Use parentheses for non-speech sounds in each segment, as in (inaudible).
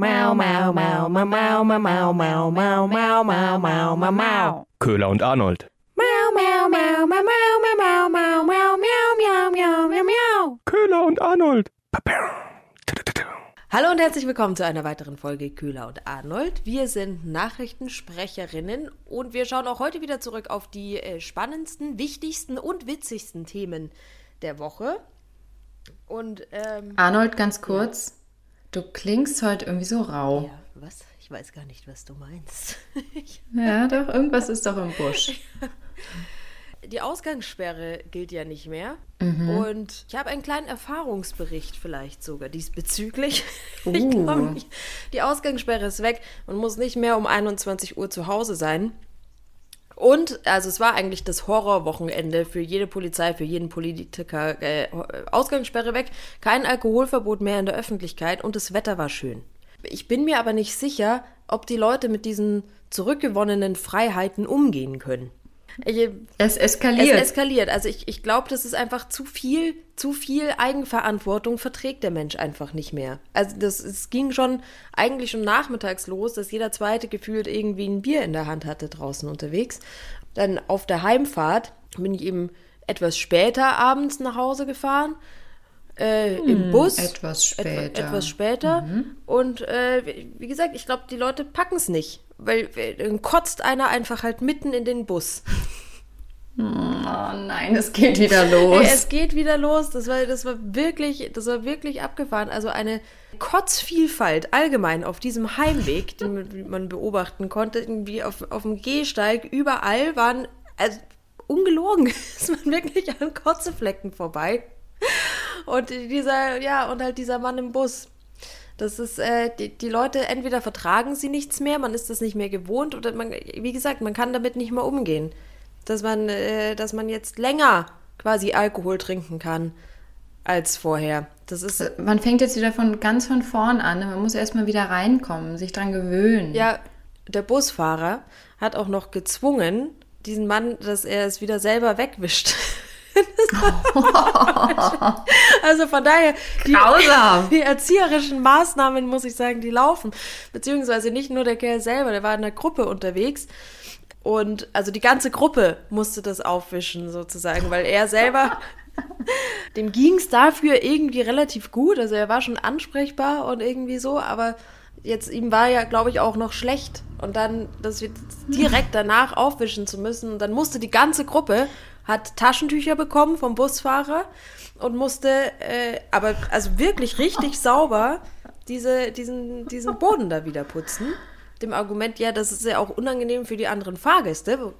Mau, mau, mau, mau, mau, mau, mau, mau, mau, mau, mau, mau, mau, mau. Köhler und Arnold. Mau, mau, mau, mau, mau, mau, mau, mau, mau, miau, miau, miau, miau, miau. Köhler und Arnold. Hallo und herzlich willkommen zu einer weiteren Folge Köhler und Arnold. Wir sind Nachrichtensprecherinnen und wir schauen auch heute wieder zurück auf die äh, spannendsten, wichtigsten und witzigsten Themen der Woche. Und ähm, Arnold, ganz kurz. Du klingst heute irgendwie so rau. ja, was? Ich weiß gar nicht, was du meinst. (laughs) Ja, doch, irgendwas ist doch im Busch. Die Ausgangssperre gilt ja nicht mehr. Mhm. Und ich habe einen kleinen Erfahrungsbericht vielleicht sogar diesbezüglich. (laughs) Ich Uh. glaube, die Ausgangssperre ist weg. Man muss nicht mehr um 21 Uhr zu Hause sein. Und, also es war eigentlich das Horrorwochenende für jede Polizei, für jeden Politiker. Äh, Ausgangssperre weg, kein Alkoholverbot mehr in der Öffentlichkeit und das Wetter war schön. Ich bin mir aber nicht sicher, ob die Leute mit diesen zurückgewonnenen Freiheiten umgehen können. Ich, Es eskaliert. es eskaliert. Also ich, ich glaube, das ist einfach zu viel, zu viel Eigenverantwortung verträgt der Mensch einfach nicht mehr. Also das, es ging schon eigentlich schon nachmittags los, dass jeder zweite gefühlt irgendwie ein Bier in der Hand hatte draußen unterwegs. Dann auf der Heimfahrt bin ich eben etwas später abends nach Hause gefahren. Äh, Im Bus. etwas Etwa- später. etwas später. Und äh, wie gesagt, ich glaube, die Leute packen es nicht. Weil äh, dann kotzt einer einfach halt mitten in den Bus. oh nein, es geht wieder los. Ey, es geht wieder los. Das war, das war wirklich, das war wirklich abgefahren. Also eine Kotzvielfalt allgemein auf diesem Heimweg, den man beobachten konnte, irgendwie auf, auf dem Gehsteig, überall waren, also ungelogen, (laughs) ist man wirklich an Kotzeflecken vorbei. Und dieser, ja, und halt dieser Mann im Bus. Das ist, äh, die, die Leute, entweder vertragen sie nichts mehr, man ist das nicht mehr gewohnt, oder man, wie gesagt, man kann damit nicht mehr umgehen. Dass man, äh, dass man jetzt länger quasi Alkohol trinken kann als vorher. Das ist, Man fängt jetzt wieder von ganz von vorn an. Man muss erstmal wieder reinkommen, sich dran gewöhnen. ja, der Busfahrer hat auch noch gezwungen, diesen Mann, dass er es wieder selber wegwischt. (laughs) (laughs) also von daher, die, die erzieherischen Maßnahmen, muss ich sagen, die laufen. Beziehungsweise nicht nur der Kerl selber, der war in der Gruppe unterwegs. Und also die ganze Gruppe musste das aufwischen, sozusagen, weil er selber, (laughs) dem ging es dafür irgendwie relativ gut. Also er war schon ansprechbar und irgendwie so, aber jetzt ihm war ja, glaube ich, auch noch schlecht. Und dann, das wird direkt (laughs) danach aufwischen zu müssen. Und dann musste die ganze Gruppe, hat Taschentücher bekommen vom Busfahrer und musste, äh, aber also wirklich richtig (laughs) sauber diese, diesen, diesen Boden da wieder putzen. Dem Argument, ja, das ist ja auch unangenehm für die anderen Fahrgäste.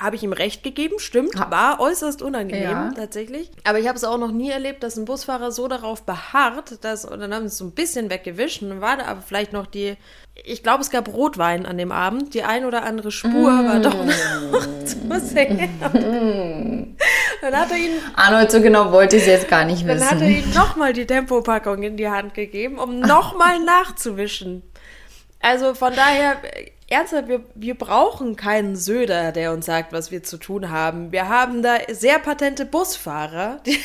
Habe ich ihm recht gegeben, stimmt, war äußerst unangenehm Ja. tatsächlich. Aber ich habe es auch noch nie erlebt, dass ein Busfahrer so darauf beharrt, dass, und dann haben sie es so ein bisschen weggewischt und dann war da aber vielleicht noch die, ich glaube, es gab Rotwein an dem Abend, die ein oder andere Spur war doch noch (laughs) zu sehen. dann hat er ihn Arnold, so genau wollte ich es jetzt gar nicht dann hat er wissen. ihm nochmal die Tempopackung in die Hand gegeben, um nochmal (laughs) nachzuwischen. Also von daher, ernsthaft, wir, wir brauchen keinen Söder, der uns sagt, was wir zu tun haben. Wir haben da sehr patente Busfahrer, (laughs) die,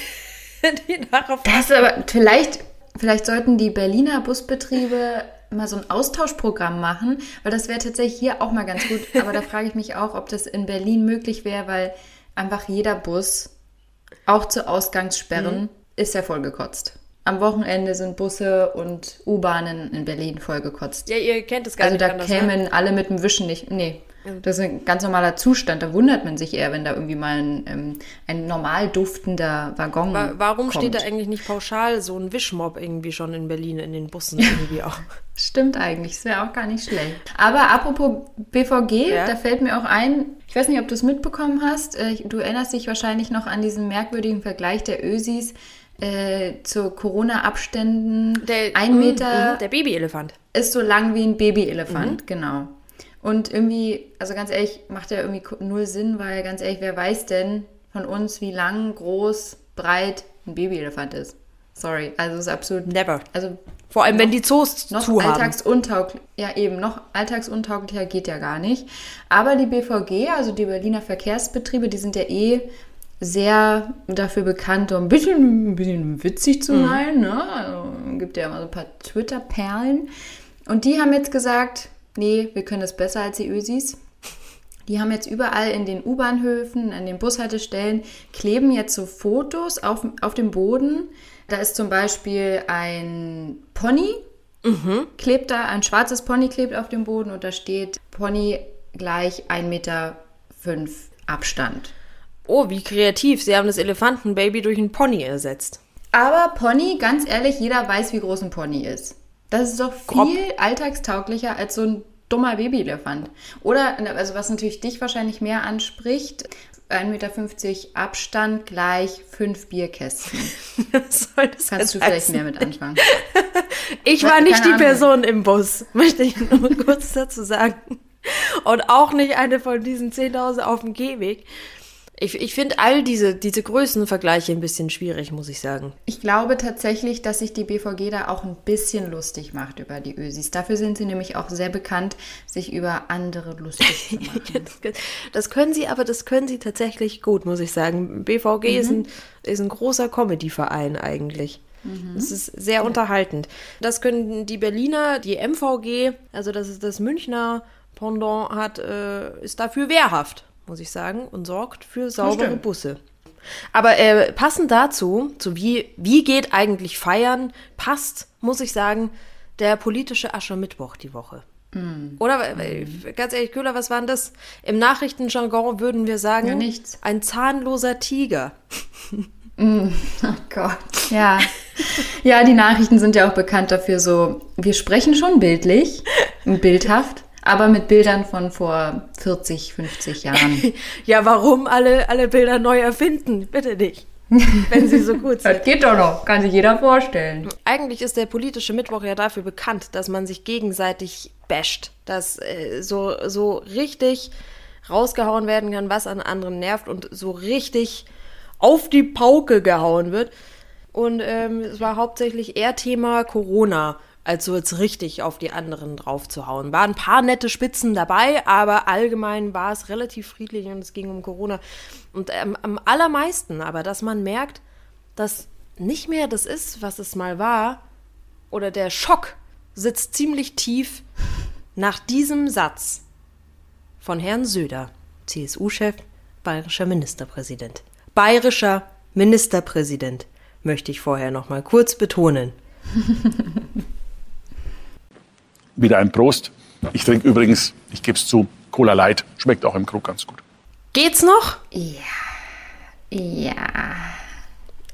die darauf. Das aber vielleicht, vielleicht sollten die Berliner Busbetriebe mal so ein Austauschprogramm machen, weil das wäre tatsächlich hier auch mal ganz gut. Aber da (laughs) frage ich mich auch, ob das in Berlin möglich wäre, weil einfach jeder Bus, auch zu Ausgangssperren, ist ja vollgekotzt. Am Wochenende sind Busse und U-Bahnen in Berlin vollgekotzt. Ja, ihr kennt es gar Also nicht da anders. ne? kämen alle mit dem Wischen nicht. Nee. Das ist ein ganz normaler Zustand. Da wundert man sich eher, wenn da irgendwie mal ein, ähm, ein normal duftender Waggon Wa- Warum kommt. steht da eigentlich nicht pauschal so ein Wischmob irgendwie schon in Berlin in den Bussen (laughs) irgendwie auch? Stimmt eigentlich, das wäre auch gar nicht schlecht. Aber apropos BVG, Ja. da fällt mir auch ein, ich weiß nicht, ob du es mitbekommen hast, äh, du erinnerst dich wahrscheinlich noch an diesen merkwürdigen Vergleich der Ösis äh, zu Corona-Abständen. ein Meter Mhm, der Babyelefant. ist so lang wie ein Babyelefant, Mhm. genau. Und irgendwie, also ganz ehrlich, macht ja irgendwie null Sinn, weil ganz ehrlich, wer weiß denn von uns, wie lang, groß, breit ein Babyelefant ist? Sorry, also ist absolut. Never. Also Vor allem, wenn die Zoos noch zu haben. alltagsuntauglich, ja eben, noch alltagsuntauglicher geht ja gar nicht. Aber die BVG, also die Berliner Verkehrsbetriebe, die sind ja eh sehr dafür bekannt, so ein bisschen, ein bisschen witzig zu sein. Ne? Also, gibt ja immer so ein paar Twitter-Perlen. Und die haben jetzt gesagt, nee, wir können das besser als die Ösis. Die haben jetzt überall in den U-Bahnhöfen, an den Bushaltestellen, kleben jetzt so Fotos auf, auf dem Boden. Da ist zum Beispiel ein Pony, klebt da, ein schwarzes Pony klebt auf dem Boden und da steht Pony gleich 1,5 Meter Abstand. Oh, wie kreativ. Sie haben das Elefantenbaby durch ein Pony ersetzt. Aber Pony, ganz ehrlich, jeder weiß, wie groß ein Pony ist. Das ist doch viel Grob. alltagstauglicher als so ein dummer Babyelefant. Oder, also was natürlich dich wahrscheinlich mehr anspricht, 1,50 Meter Abstand gleich fünf Bierkästen. (laughs) Was soll das Kannst du vielleicht heißen? mehr mit anfangen? (laughs) Ich war nicht die Ahnung. Person im Bus, (laughs) möchte ich nur kurz dazu sagen. Und auch nicht eine von diesen 10.000 auf dem Gehweg. Ich, ich finde all diese, diese Größenvergleiche ein bisschen schwierig, muss ich sagen. Ich glaube tatsächlich, dass sich die BVG da auch ein bisschen lustig macht über die Ösis. Dafür sind sie nämlich auch sehr bekannt, sich über andere lustig zu (laughs) machen. Das, können sie, aber das können sie tatsächlich gut, muss ich sagen. BVG ist, ein, ist ein großer Comedy-Verein eigentlich. Das ist sehr unterhaltend. Das können die Berliner, die MVG, also das ist das Münchner Pendant, hat, äh, ist dafür wehrhaft, muss ich sagen, und sorgt für saubere. Busse. Aber äh, passend dazu, zu wie, wie geht eigentlich feiern, passt, muss ich sagen, der politische Aschermittwoch die Woche. Oder, weil- weil, ganz ehrlich, Köhler, was war denn das? Im Nachrichtenjargon würden wir sagen, Ja, nichts. ein zahnloser Tiger. (laughs) Oh Gott. Ja. Ja, die Nachrichten sind ja auch bekannt dafür so, wir sprechen schon bildlich, bildhaft, aber mit Bildern von vor 40, 50 Jahren. (laughs) Ja, warum alle, alle Bilder neu erfinden? Bitte nicht. Wenn sie so gut (laughs) sind. Das geht doch noch, kann sich jeder vorstellen. Eigentlich ist der politische Mittwoch ja dafür bekannt, dass man sich gegenseitig basht, dass äh, so, so richtig rausgehauen werden kann, was an anderen nervt und so richtig auf die Pauke gehauen wird. Und ähm, es war hauptsächlich eher Thema Corona, als so jetzt richtig auf die anderen draufzuhauen. Waren ein paar nette Spitzen dabei, aber allgemein war es relativ friedlich und es ging um Corona. Und ähm, am allermeisten aber, dass man merkt, dass nicht mehr das ist, was es mal war, oder der Schock sitzt ziemlich tief nach diesem Satz von Herrn Söder, CSU-Chef, bayerischer Ministerpräsident. Bayerischer Ministerpräsident, möchte ich vorher noch mal kurz betonen. (laughs) Wieder ein Prost. Ich trinke übrigens, ich gebe es zu, Cola Light. Schmeckt auch im Krug ganz gut. Geht's noch? Ja.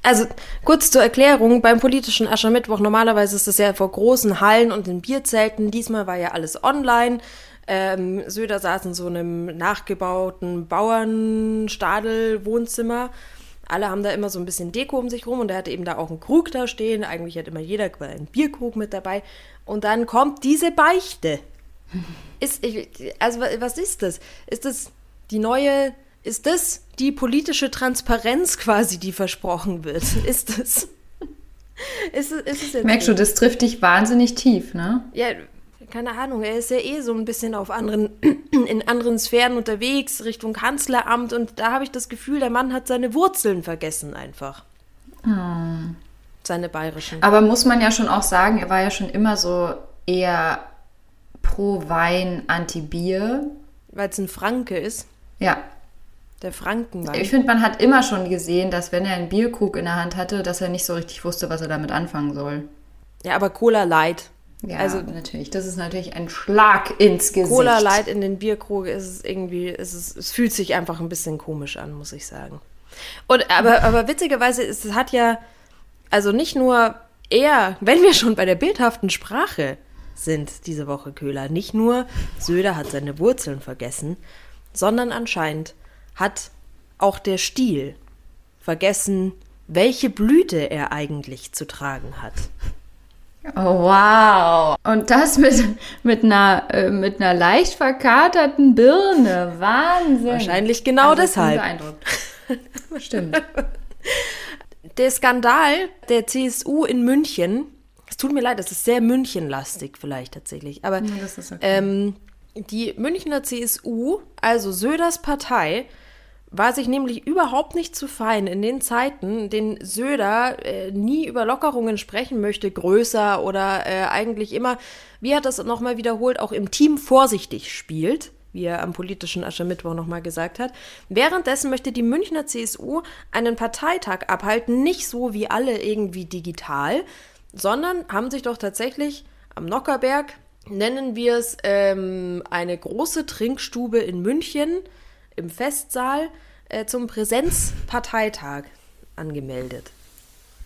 Also kurz zur Erklärung, beim politischen Aschermittwoch, normalerweise ist das ja vor großen Hallen und in Bierzelten. Diesmal war ja alles online. Ähm, Söder saß in so einem nachgebauten Bauernstadel-Wohnzimmer. Alle haben da immer so ein bisschen Deko um sich rum und er hatte eben da auch einen Krug da stehen. Eigentlich hat immer jeder einen Bierkrug mit dabei. Und dann kommt diese Beichte. Ist, ich, also wa- was ist das? Ist das die neue, ist das die politische Transparenz quasi, die versprochen wird? (laughs) Ist das? Ist ist es jetzt Merkst du, das trifft dich wahnsinnig tief, ne? ja, keine Ahnung, er ist ja eh so ein bisschen auf anderen, (clears throat) in anderen Sphären unterwegs, Richtung Kanzleramt und da habe ich das Gefühl, der Mann hat seine Wurzeln vergessen einfach. Seine bayerischen. Aber muss man ja schon auch sagen, er war ja schon immer so eher pro Wein, anti Bier. Weil es ein Franke ist, Ja, der Frankenwein. ich finde, man hat immer schon gesehen, dass wenn er einen Bierkrug in der Hand hatte, dass er nicht so richtig wusste, was er damit anfangen soll. ja, aber Cola Light. Ja, Also- natürlich, das ist natürlich ein Schlag ins Gesicht. Cola Light in den Bierkrug ist es irgendwie, ist es, es fühlt sich einfach ein bisschen komisch an, muss ich sagen. Und aber, aber witzigerweise, ist, es hat ja, also nicht nur er, wenn wir schon bei der bildhaften Sprache sind diese Woche Köhler, nicht nur Söder hat seine Wurzeln vergessen, sondern anscheinend hat auch der Stiel vergessen, welche Blüte er eigentlich zu tragen hat. Oh, wow. Und das mit, mit, einer, äh, mit einer leicht verkaterten Birne. Wahnsinn. Wahrscheinlich genau Also deshalb. beeindruckt. Stimmt. (laughs) Der Skandal der CSU in München, es tut mir leid, das ist sehr Münchenlastig vielleicht tatsächlich, aber ist okay. ähm, die Münchner CSU, also Söders Partei, war sich nämlich überhaupt nicht zu fein in den Zeiten, in denen Söder äh, nie über Lockerungen sprechen möchte, größer oder äh, eigentlich immer, wie er das nochmal wiederholt, auch im Team vorsichtig spielt, wie er am politischen Aschermittwoch nochmal gesagt hat. Währenddessen möchte die Münchner CSU einen Parteitag abhalten, nicht so wie alle irgendwie digital, sondern haben sich doch tatsächlich am Nockerberg, nennen wir es, ähm, eine große Trinkstube in München im Festsaal äh, zum Präsenzparteitag angemeldet.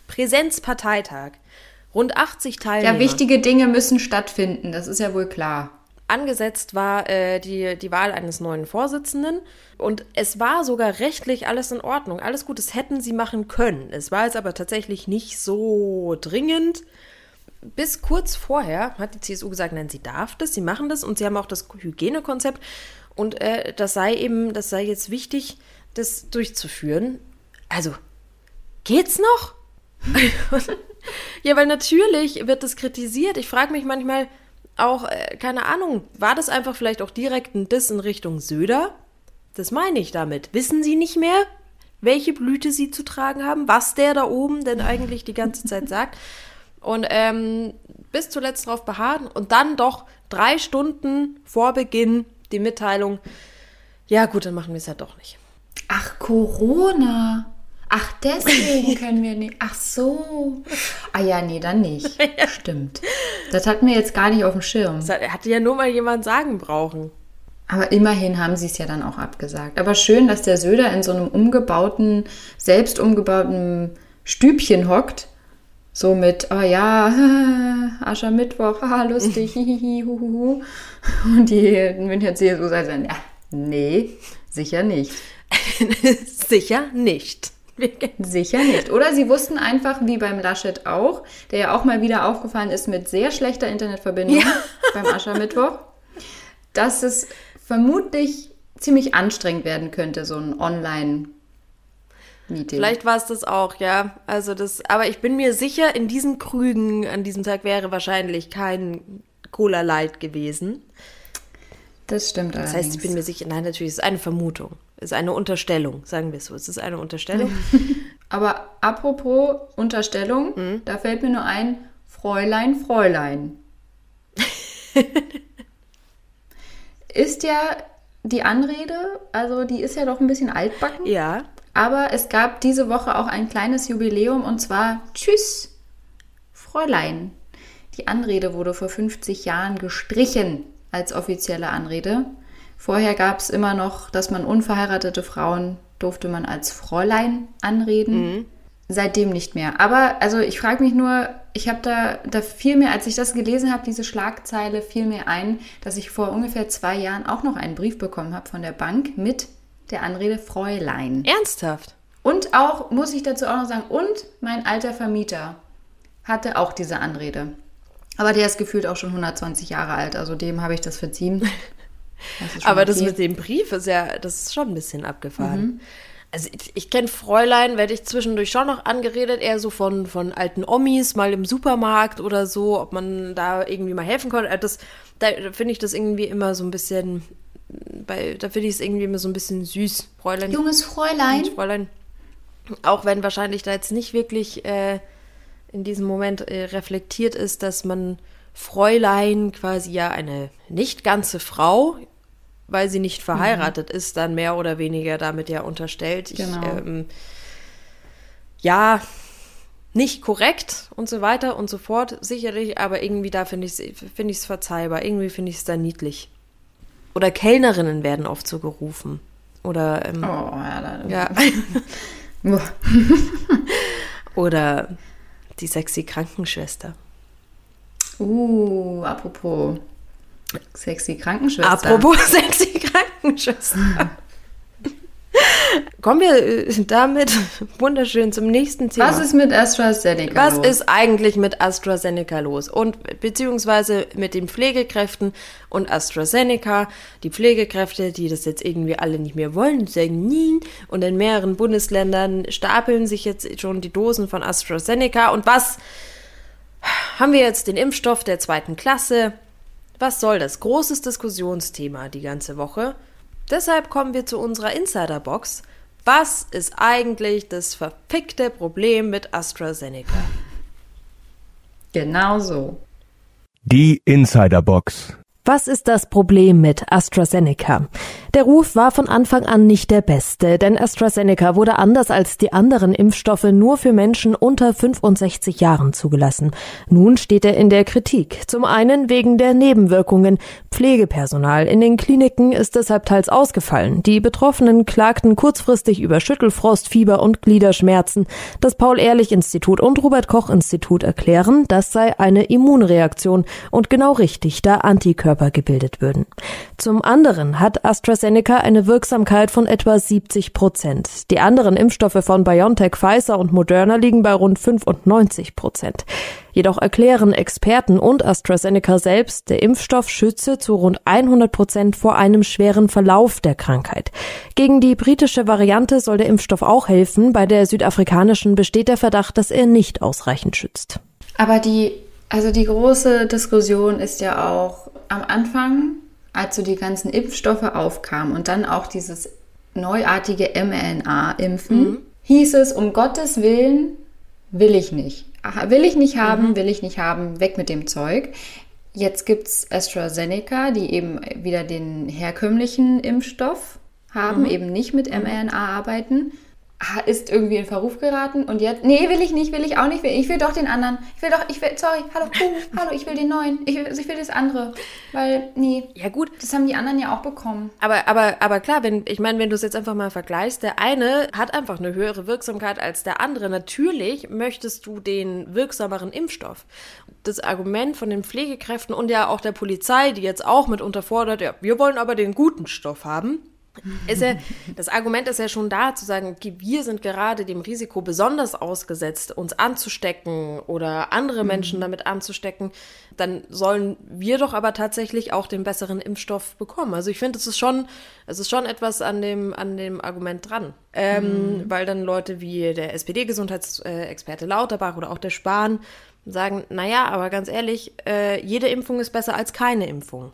Präsenzparteitag. Rund 80 Teilnehmer. Ja, wichtige Dinge müssen stattfinden, das ist ja wohl klar. Angesetzt war äh, die, die Wahl eines neuen Vorsitzenden und es war sogar rechtlich alles in Ordnung. Alles gut, das hätten sie machen können. Es war jetzt aber tatsächlich nicht so dringend. Bis kurz vorher hat die CSU gesagt, nein, sie darf das, sie machen das und sie haben auch das Hygienekonzept und äh, das sei eben, das sei jetzt wichtig, das durchzuführen. Also, geht's noch? (laughs) ja, weil natürlich wird das kritisiert. Ich frage mich manchmal auch, äh, keine Ahnung, war das einfach vielleicht auch direkt ein Diss in Richtung Söder? Das meine ich damit. Wissen Sie nicht mehr, welche Blüte Sie zu tragen haben, was der da oben denn eigentlich die ganze Zeit sagt? Und ähm, bis zuletzt darauf beharren und dann doch drei Stunden vor Beginn die Mitteilung, ja gut, dann machen wir es ja doch nicht. Ach, Corona. Ach, deswegen (laughs) können wir nicht. Ach so. Ah ja, nee, dann nicht. (laughs) Stimmt. Das hatten wir jetzt gar nicht auf dem Schirm. Das hatte ja nur mal jemand sagen brauchen. Aber immerhin haben sie es ja dann auch abgesagt. Aber schön, dass der Söder in so einem umgebauten, selbst umgebauten Stübchen hockt. So mit, oh ja, (laughs) Aschermittwoch, haha, lustig, hihihi, huhuhu. Und die Münchner CSU sagen, ja, nee, sicher nicht. Sicher nicht. (laughs) Sicher nicht. Oder sie wussten einfach, wie beim Laschet auch, der ja auch mal wieder aufgefallen ist mit sehr schlechter Internetverbindung Ja. (laughs) beim Aschermittwoch, dass es vermutlich ziemlich anstrengend werden könnte, so ein Online-Meeting. Vielleicht war es das auch, ja. Also das, aber ich bin mir sicher, in diesen Krügen an diesem Tag wäre wahrscheinlich kein Cola Light gewesen. Das stimmt Das allerdings. heißt, ich bin mir sicher, nein, natürlich, es ist eine Vermutung. Ist eine Unterstellung, sagen wir es so. Es ist eine Unterstellung. (laughs) Aber apropos Unterstellung, Mhm. da fällt mir nur ein, Fräulein, Fräulein. (laughs) ist ja die Anrede, also die ist ja doch ein bisschen altbacken. ja. Aber es gab diese Woche auch ein kleines Jubiläum und zwar Tschüss, Fräulein. Die Anrede wurde vor 50 Jahren gestrichen als offizielle Anrede. Vorher gab es immer noch, dass man unverheiratete Frauen durfte man als Fräulein anreden. Seitdem nicht mehr. Aber also ich frage mich nur, ich habe da, da fiel mir, als ich das gelesen habe, diese Schlagzeile, fiel mir ein, dass ich vor ungefähr zwei Jahren auch noch einen Brief bekommen habe von der Bank mit der Anrede Fräulein. Ernsthaft. Und auch, muss ich dazu auch noch sagen, und mein alter Vermieter hatte auch diese Anrede. Aber der ist gefühlt auch schon 120 Jahre alt, also dem habe ich das verziehen. (laughs) Das Aber das okay. mit dem Brief ist ja, das ist schon ein bisschen abgefahren. Also ich, ich kenne Fräulein, werde ich zwischendurch schon noch angeredet, eher so von, von alten Omis, mal im Supermarkt oder so, ob man da irgendwie mal helfen konnte. Äh, Das, da finde ich das irgendwie immer so ein bisschen, bei, da finde ich es irgendwie immer so ein bisschen süß. Fräulein. Junges Fräulein. Mensch, Fräulein. Auch wenn wahrscheinlich da jetzt nicht wirklich äh, in diesem Moment äh, reflektiert ist, dass man Fräulein quasi ja eine nicht ganze Frau, weil sie nicht verheiratet ist, dann mehr oder weniger damit ja unterstellt. Ich, Genau. ähm, ja, nicht korrekt und so weiter und so fort, sicherlich, aber irgendwie da finde ich es find ich's verzeihbar. Irgendwie finde ich es da niedlich. Oder Kellnerinnen werden oft so gerufen. Oder ähm, Oh, ja, ja. (laughs) Oder die sexy Krankenschwester. Uh, apropos sexy Krankenschwester. Apropos (laughs) sexy Krankenschwester. Kommen wir äh, damit (laughs) wunderschön zum nächsten Thema. Was ist mit AstraZeneca Was los? ist eigentlich mit AstraZeneca los? Und beziehungsweise mit den Pflegekräften und AstraZeneca. Die Pflegekräfte, die das jetzt irgendwie alle nicht mehr wollen, sagen nie. Und in mehreren Bundesländern stapeln sich jetzt schon die Dosen von AstraZeneca. Und was haben wir jetzt? Den Impfstoff der zweiten Klasse. Was soll das? Großes Diskussionsthema die ganze Woche. Deshalb kommen wir zu unserer Insiderbox. Was ist eigentlich das verfickte Problem mit AstraZeneca? Genau so. Die Insiderbox. Was ist das Problem mit AstraZeneca? Der Ruf war von Anfang an nicht der beste, denn AstraZeneca wurde anders als die anderen Impfstoffe nur für Menschen unter 65 Jahren zugelassen. Nun steht er in der Kritik. Zum einen wegen der Nebenwirkungen. Pflegepersonal in den Kliniken ist deshalb teils ausgefallen. Die Betroffenen klagten kurzfristig über Schüttelfrost, Fieber und Gliederschmerzen. Das Paul-Ehrlich-Institut und Robert-Koch-Institut erklären, das sei eine Immunreaktion und genau richtig, da Antikörper Körper gebildet würden. Zum anderen hat AstraZeneca eine Wirksamkeit von etwa 70 Prozent. Die anderen Impfstoffe von BioNTech, Pfizer und Moderna liegen bei rund 95 Prozent. Jedoch erklären Experten und AstraZeneca selbst, der Impfstoff schütze zu rund 100 Prozent vor einem schweren Verlauf der Krankheit. Gegen die britische Variante soll der Impfstoff auch helfen. Bei der südafrikanischen besteht der Verdacht, dass er nicht ausreichend schützt. Aber die, also die große Diskussion ist ja auch am Anfang, als so die ganzen Impfstoffe aufkamen und dann auch dieses neuartige mRNA-Impfen, mhm. hieß es, um Gottes Willen will ich nicht. Will ich nicht haben, mhm. will ich nicht haben, weg mit dem Zeug. Jetzt gibt es AstraZeneca, die eben wieder den herkömmlichen Impfstoff haben, mhm. eben nicht mit mRNA arbeiten ist irgendwie in Verruf geraten und jetzt, nee, will ich nicht, will ich auch nicht, ich will doch den anderen, ich will doch, ich will, sorry, hallo, uh, (laughs) hallo, ich will den neuen, ich will, ich will das andere, weil, nee. Ja gut. Das haben die anderen ja auch bekommen. Aber, aber, aber klar, wenn, ich meine, wenn du es jetzt einfach mal vergleichst, der eine hat einfach eine höhere Wirksamkeit als der andere. Natürlich möchtest du den wirksameren Impfstoff. Das Argument von den Pflegekräften und ja auch der Polizei, die jetzt auch mit unterfordert, ja, wir wollen aber den guten Stoff haben ist ja, das Argument ist ja schon da, zu sagen, okay, wir sind gerade dem Risiko besonders ausgesetzt, uns anzustecken oder andere mhm. Menschen damit anzustecken. Dann sollen wir doch aber tatsächlich auch den besseren Impfstoff bekommen. Also ich finde, es ist schon, es ist schon etwas an dem, an dem Argument dran. Ähm, mhm. Weil dann Leute wie der SPD-Gesundheitsexperte Lauterbach oder auch der Spahn sagen, naja, aber ganz ehrlich, äh, jede Impfung ist besser als keine Impfung.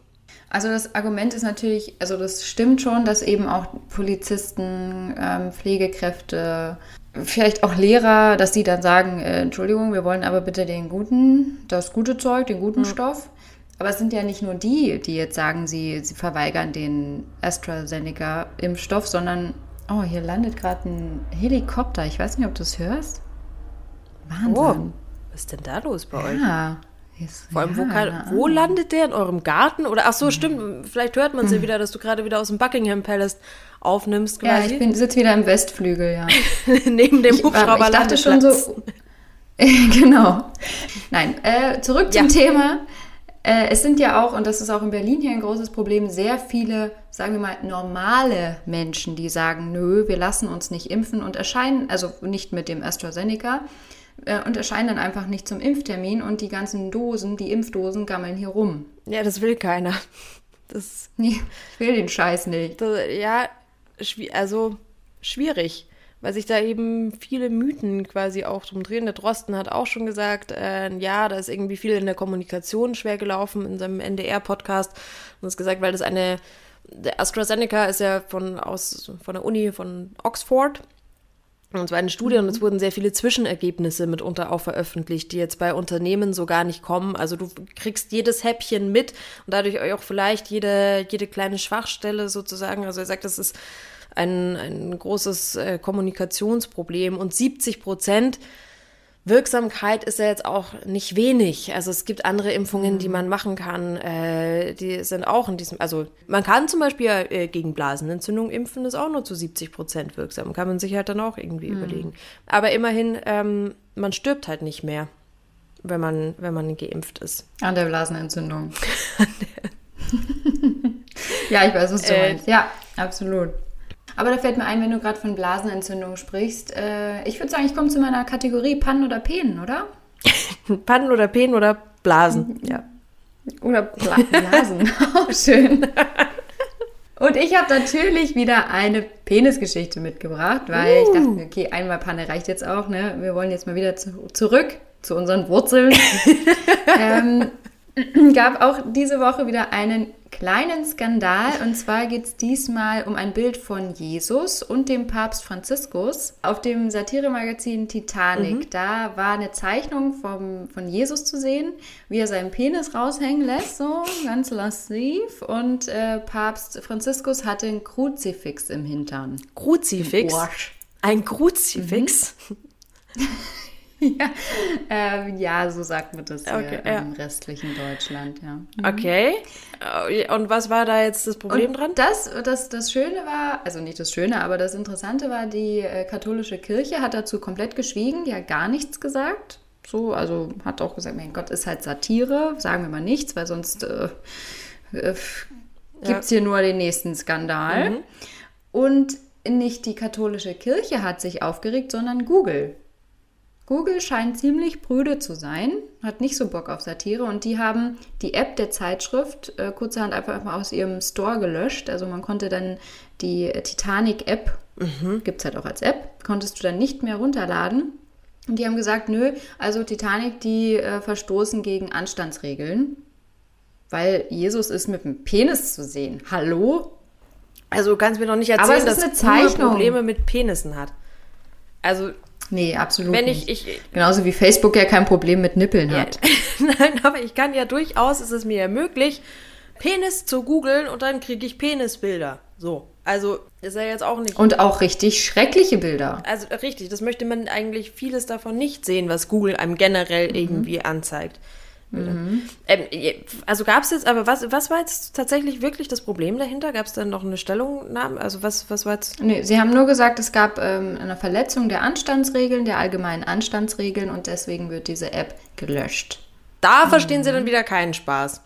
Also das Argument ist natürlich, also das stimmt schon, dass eben auch Polizisten, ähm, Pflegekräfte, vielleicht auch Lehrer, dass sie dann sagen, äh, Entschuldigung, wir wollen aber bitte den guten, das gute Zeug, den guten mhm. Stoff. Aber es sind ja nicht nur die, die jetzt sagen, sie, sie verweigern den AstraZeneca-Impfstoff, sondern, oh, hier landet gerade ein Helikopter. Ich weiß nicht, ob du es hörst. Wahnsinn. Oh, was ist denn da los bei ja. euch? Ja, vor allem, wo, kann, wo, landet der? In eurem Garten? Oder ach so, mhm. stimmt, vielleicht hört man es ja hm. wieder, dass du gerade wieder aus dem Buckingham Palace aufnimmst. Quasi. Ja, ich sitze wieder im Westflügel, ja. (laughs) Neben dem Hubschrauber. Ich dachte schon so. (laughs) genau. Nein, äh, zurück zum ja. Thema. Äh, es sind ja auch, und das ist auch in Berlin hier ein großes Problem, sehr viele, sagen wir mal, normale Menschen, die sagen, nö, wir lassen uns nicht impfen und erscheinen, also nicht mit dem AstraZeneca, äh, und erscheinen dann einfach nicht zum Impftermin und die ganzen Dosen, die Impfdosen gammeln hier rum. Ja, das will keiner. Das, nee, ich will den Scheiß nicht. Das, ja, also schwierig, weil sich da eben viele Mythen quasi auch drum drehen. Der Drosten hat auch schon gesagt, äh, ja, da ist irgendwie viel in der Kommunikation schwer gelaufen in seinem NDR-Podcast und hat gesagt, weil das eine, der AstraZeneca ist ja von, aus, von der Uni von Oxford und zwar eine Studie mhm. und es wurden sehr viele Zwischenergebnisse mitunter auch veröffentlicht, die jetzt bei Unternehmen so gar nicht kommen. Also du kriegst jedes Häppchen mit und dadurch auch vielleicht jede, jede kleine Schwachstelle sozusagen. Also er sagt, das ist ein, ein großes äh, Kommunikationsproblem und 70 Prozent Wirksamkeit ist ja jetzt auch nicht wenig. Also es gibt andere Impfungen, die mhm. man machen kann, äh, die sind auch in diesem, also man kann zum Beispiel äh, gegen Blasenentzündung impfen, ist auch nur zu 70 Prozent wirksam. Kann man sich halt dann auch irgendwie mhm. überlegen. Aber immerhin, ähm, man stirbt halt nicht mehr, wenn man, wenn man geimpft ist. An der Blasenentzündung. (laughs) ja, ich weiß, was du äh, meinst. Ja, absolut. Aber da fällt mir ein, wenn du gerade von Blasenentzündung sprichst. Äh, ich würde sagen, ich komme zu meiner Kategorie Pannen oder Penen, oder? (laughs) Pannen oder Penen oder Blasen, ja. Oder Bla Blasen, (laughs) auch schön. Und ich habe natürlich wieder eine Penisgeschichte mitgebracht, weil uh. ich dachte, okay, einmal Panne reicht jetzt auch, ne? Wir wollen jetzt mal wieder zu zurück zu unseren Wurzeln. (laughs) ähm, (clears throat) gab auch diese Woche wieder einen kleinen Skandal. Und zwar geht es diesmal um ein Bild von Jesus und dem Papst Franziskus auf dem Satiremagazin Titanic. Da war eine Zeichnung vom, von Jesus zu sehen, wie er seinen Penis raushängen lässt, so ganz lasziv. Und äh, Papst Franziskus hatte ein Kruzifix im Hintern. Kruzifix? Ein Kruzifix? (laughs) (laughs) ja, ähm, ja, so sagt man das hier Okay, ja. im restlichen Deutschland, ja. Okay. Äh, Und was war da jetzt das Problem dran? Und das, das, das Schöne war, also nicht das Schöne, aber das Interessante war, die äh, katholische Kirche hat dazu komplett geschwiegen, die hat gar nichts gesagt. So, also hat auch gesagt, mein Gott, ist halt Satire, sagen wir mal nichts, weil sonst äh, äh, gibt es hier nur den nächsten Skandal. Und nicht die katholische Kirche hat sich aufgeregt, sondern Google. Google scheint ziemlich prüde zu sein, hat nicht so Bock auf Satire und die haben die App der Zeitschrift äh, kurzerhand einfach mal aus ihrem Store gelöscht. Also man konnte dann die Titanic-App, gibt es halt auch als App, konntest du dann nicht mehr runterladen. Und die haben gesagt, nö, also Titanic, die äh, verstoßen gegen Anstandsregeln, weil Jesus ist mit dem Penis zu sehen. Hallo? Also du kannst mir doch nicht Aber erzählen, es ist dass eine Zeichnung. Probleme mit Penissen hat. Also, Nee, absolut wenn nicht. ich, ich Genauso wie Facebook ja kein Problem mit Nippeln Ja, hat. (laughs) Nein, aber ich kann ja durchaus, ist es mir ja möglich, Penis zu googeln und dann kriege ich Penisbilder. So. Also ist ja jetzt auch nicht. Und auch richtig schreckliche Bilder. also richtig, das möchte man eigentlich vieles davon nicht sehen, was Google einem generell irgendwie anzeigt. Ähm, je- also gab es jetzt, aber was, was war jetzt tatsächlich wirklich das Problem dahinter? Gab es dann noch eine Stellungnahme? Also was, was war jetzt? Nee, sie haben nur gesagt, es gab ähm, eine Verletzung der Anstandsregeln, der allgemeinen Anstandsregeln und deswegen wird diese App gelöscht. Da verstehen sie dann wieder keinen Spaß.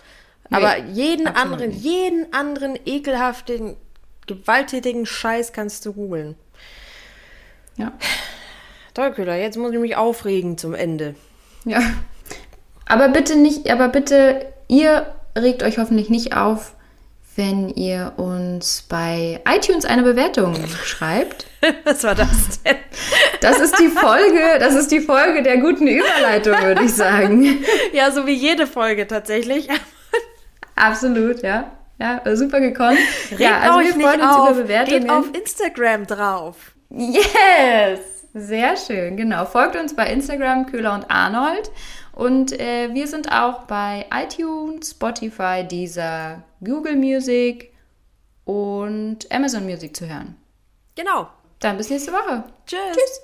Aber Nee, jeden anderen, nicht. jeden anderen ekelhaften, gewalttätigen Scheiß kannst du googeln. Ja. Tollkühler, jetzt muss ich mich aufregen zum Ende. Ja. Aber bitte nicht, aber bitte, ihr regt euch hoffentlich nicht auf, wenn ihr uns bei iTunes eine Bewertung schreibt. (laughs) Was war das denn? Das ist die Folge, das ist die Folge der guten Überleitung, würde ich sagen. (laughs) Ja, so wie jede Folge tatsächlich. (laughs) Absolut, ja. Ja, super gekonnt. Regt ja, also wir freuen nicht uns auf. über Bewertungen. Geht auf Instagram drauf. Yes! Sehr schön, genau. Folgt uns bei Instagram, Köhler und Arnold. Und äh, wir sind auch bei iTunes, Spotify, Deezer, Google Music und Amazon Music zu hören. Genau. Dann bis nächste Woche. Tschüss.